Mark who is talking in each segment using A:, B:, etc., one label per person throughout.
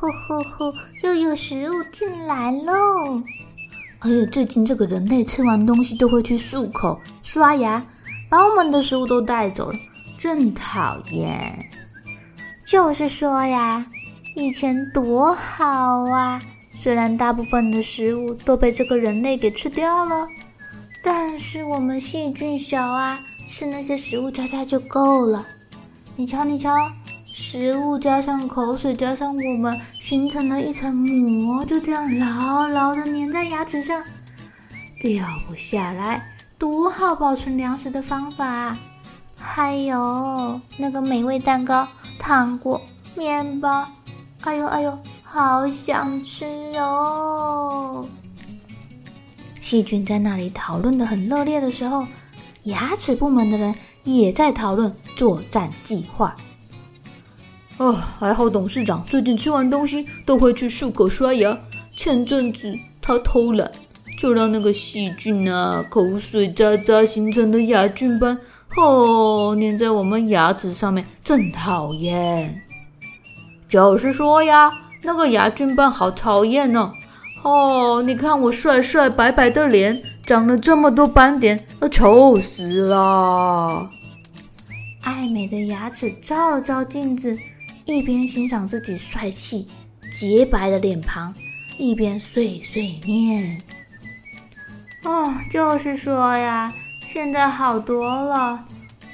A: 吼吼吼！又有食物进来喽！哎呀，最近这个人类吃完东西都会去漱口、刷牙，把我们的食物都带走了，真讨厌！就是说呀，以前多好啊！虽然大部分的食物都被这个人类给吃掉了，但是我们细菌小啊，吃那些食物渣渣就够了。你瞧，你瞧。食物加上口水加上我们，形成了一层膜，就这样牢牢的粘在牙齿上，掉不下来，多好保存粮食的方法啊！还有那个美味蛋糕、糖果、面包，哎呦哎呦，好想吃哦！细菌在那里讨论的很热烈的时候，牙齿部门的人也在讨论作战计划。哦，还好董事长最近吃完东西都会去漱口刷牙。前阵子他偷懒，就让那个细菌啊、口水渣渣形成的牙菌斑，哦，粘在我们牙齿上面，真讨厌。就是说呀，那个牙菌斑好讨厌呢。哦，你看我帅帅白白的脸，长了这么多斑点，啊，丑死了。爱美的牙齿照了照镜子。一边欣赏自己帅气洁白的脸庞，一边碎碎念：“哦，就是说呀，现在好多了。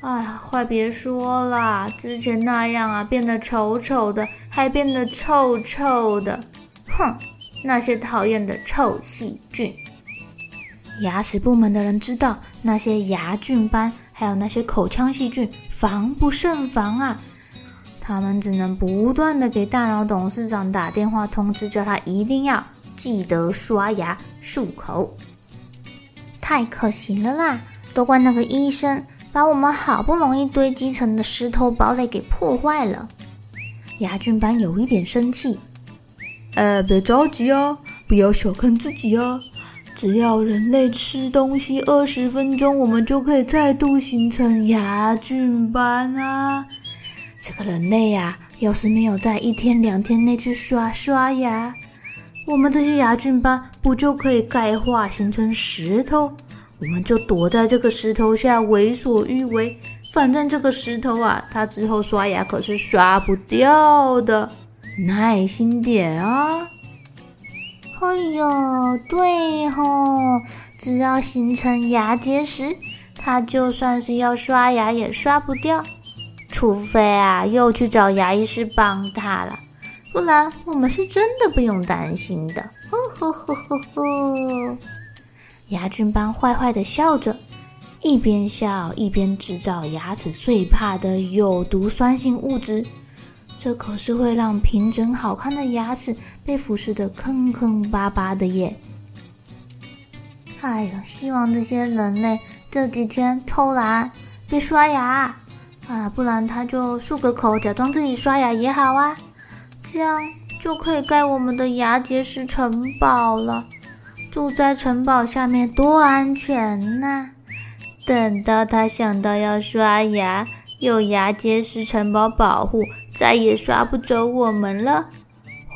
A: 哎呀，快别说了，之前那样啊，变得丑丑的，还变得臭臭的。哼，那些讨厌的臭细菌。牙齿部门的人知道，那些牙菌斑还有那些口腔细菌，防不胜防啊。”他们只能不断地给大脑董事长打电话通知，叫他一定要记得刷牙漱口。太可惜了啦！都怪那个医生把我们好不容易堆积成的石头堡垒给破坏了。牙菌斑有一点生气，呃，别着急啊，不要小看自己啊！只要人类吃东西二十分钟，我们就可以再度形成牙菌斑啊！这个人类呀，要是没有在一天两天内去刷刷牙，我们这些牙菌斑不就可以钙化形成石头？我们就躲在这个石头下为所欲为。反正这个石头啊，它之后刷牙可是刷不掉的。耐心点啊！哎呦，对吼，只要形成牙结石，它就算是要刷牙也刷不掉。除非啊，又去找牙医师帮他了，不然我们是真的不用担心的。呵呵呵呵呵，牙菌斑坏坏的笑着，一边笑一边制造牙齿最怕的有毒酸性物质，这可是会让平整好看的牙齿被腐蚀的坑坑巴巴的耶。哎呀，希望这些人类这几天偷懒，别刷牙。啊，不然他就漱个口，假装自己刷牙也好啊，这样就可以盖我们的牙结石城堡了。住在城堡下面多安全呐、等到他想到要刷牙，有牙结石城堡保护，再也刷不走我们了。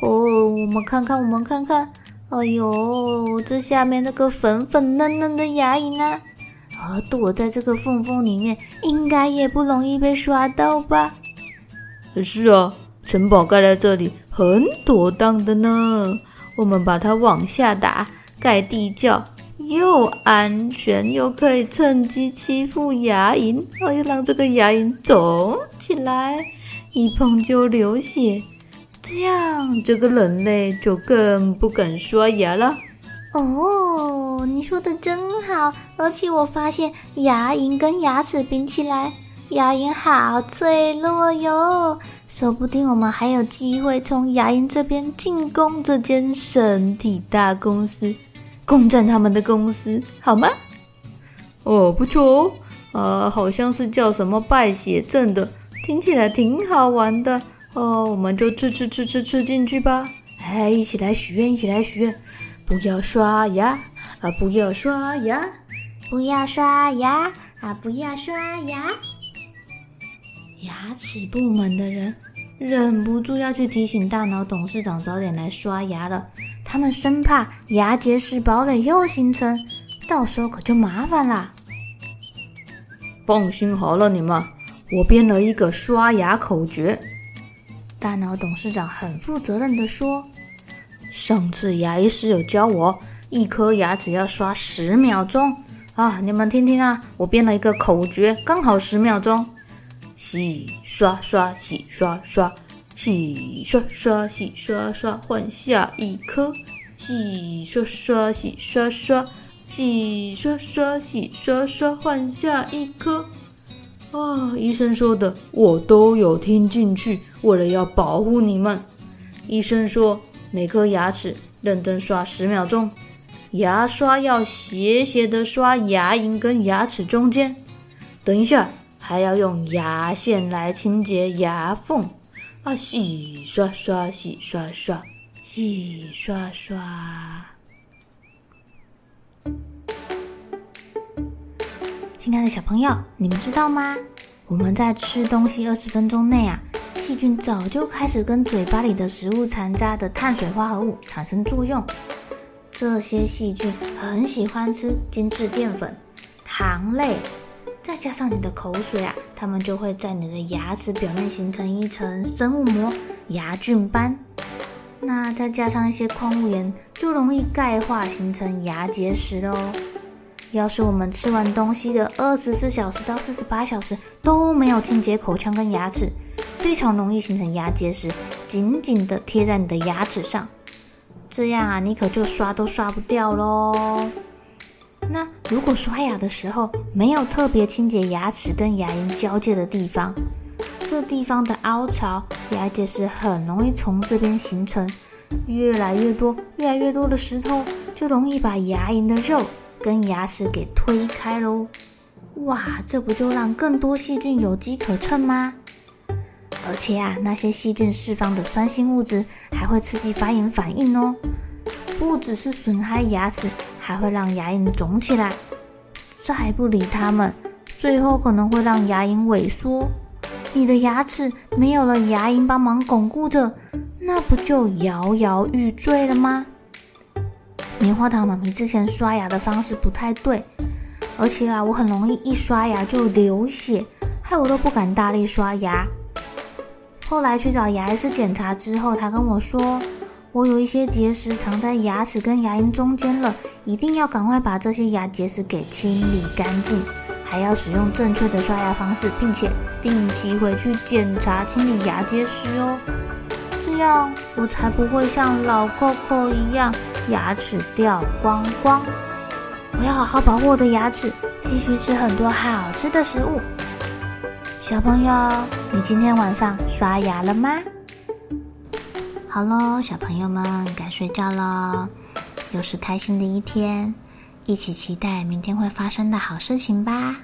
A: 哦，我们看看，我们看看，哎呦，这下面那个粉粉嫩嫩的牙龈呢？而躲在这个缝缝里面，应该也不容易被刷到吧？是啊，城堡盖在这里很妥当的呢。我们把它往下打，盖地窖，又安全又可以趁机欺负牙龈，哦，又让这个牙龈肿起来，一碰就流血，这样这个人类就更不敢刷牙了。哦，你说的真好，而且我发现牙龈跟牙齿比起来，牙龈好脆弱哟，说不定我们还有机会从牙龈这边进攻这间身体大公司，攻占他们的公司，好吗？哦，不错哦，呃，好像是叫什么败血症的，听起来挺好玩的哦，我们就吃吃吃吃吃进去吧，哎，一起来许愿，一起来许愿。不要刷牙啊！不要刷牙！不要刷牙啊！不要刷牙！牙齿部门的人忍不住要去提醒大脑董事长早点来刷牙了。他们生怕牙结石堡垒又形成，到时候可就麻烦啦。放心好了，你们，我编了一个刷牙口诀。大脑董事长很负责任的说。上次牙医师有教我，一颗牙齿要刷十秒钟啊！你们听听啊，我编了一个口诀，刚好十秒钟：洗刷刷，洗刷刷，洗刷刷，洗刷刷，换下一颗。洗刷刷，洗刷刷，洗刷刷，洗刷刷，换下一颗。啊，医生说的我都有听进去，为了要保护你们，医生说。每颗牙齿认真刷十秒钟，牙刷要斜斜的刷牙龈跟牙齿中间。等一下，还要用牙线来清洁牙缝。啊，洗刷刷，洗刷刷，洗刷刷。亲爱的小朋友，你们知道吗？我们在吃东西二十分钟内啊。细菌早就开始跟嘴巴里的食物残渣的碳水化合物产生作用。这些细菌很喜欢吃精致淀粉、糖类，再加上你的口水啊，它们就会在你的牙齿表面形成一层生物膜——牙菌斑。那再加上一些矿物盐，就容易钙化形成牙结石喽。要是我们吃完东西的二十四小时到四十八小时都没有清洁口腔跟牙齿，非常容易形成牙结石，紧紧地贴在你的牙齿上，这样啊，你可就刷都刷不掉喽。那如果刷牙的时候没有特别清洁牙齿跟牙龈交界的地方，这地方的凹槽，牙结石很容易从这边形成，越来越多，越来越多的石头，就容易把牙龈的肉跟牙齿给推开喽。哇，这不就让更多细菌有机可乘吗？而且啊，那些细菌释放的酸性物质还会刺激发炎反应哦，不只是损害牙齿，还会让牙龈肿起来。再不理它们，最后可能会让牙龈萎缩。你的牙齿没有了牙龈帮忙巩固着，那不就摇摇欲坠了吗？棉花糖妈咪之前刷牙的方式不太对，而且啊，我很容易一刷牙就流血，害我都不敢大力刷牙。后来去找牙医师检查之后，他跟我说，我有一些结石藏在牙齿跟牙龈中间了，一定要赶快把这些牙结石给清理干净，还要使用正确的刷牙方式，并且定期回去检查清理牙结石哦，这样我才不会像老 Coco 一样牙齿掉光光。我要好好保护我的牙齿，继续吃很多好吃的食物。小朋友，你今天晚上刷牙了吗？好喽，小朋友们该睡觉喽，又是开心的一天，一起期待明天会发生的好事情吧。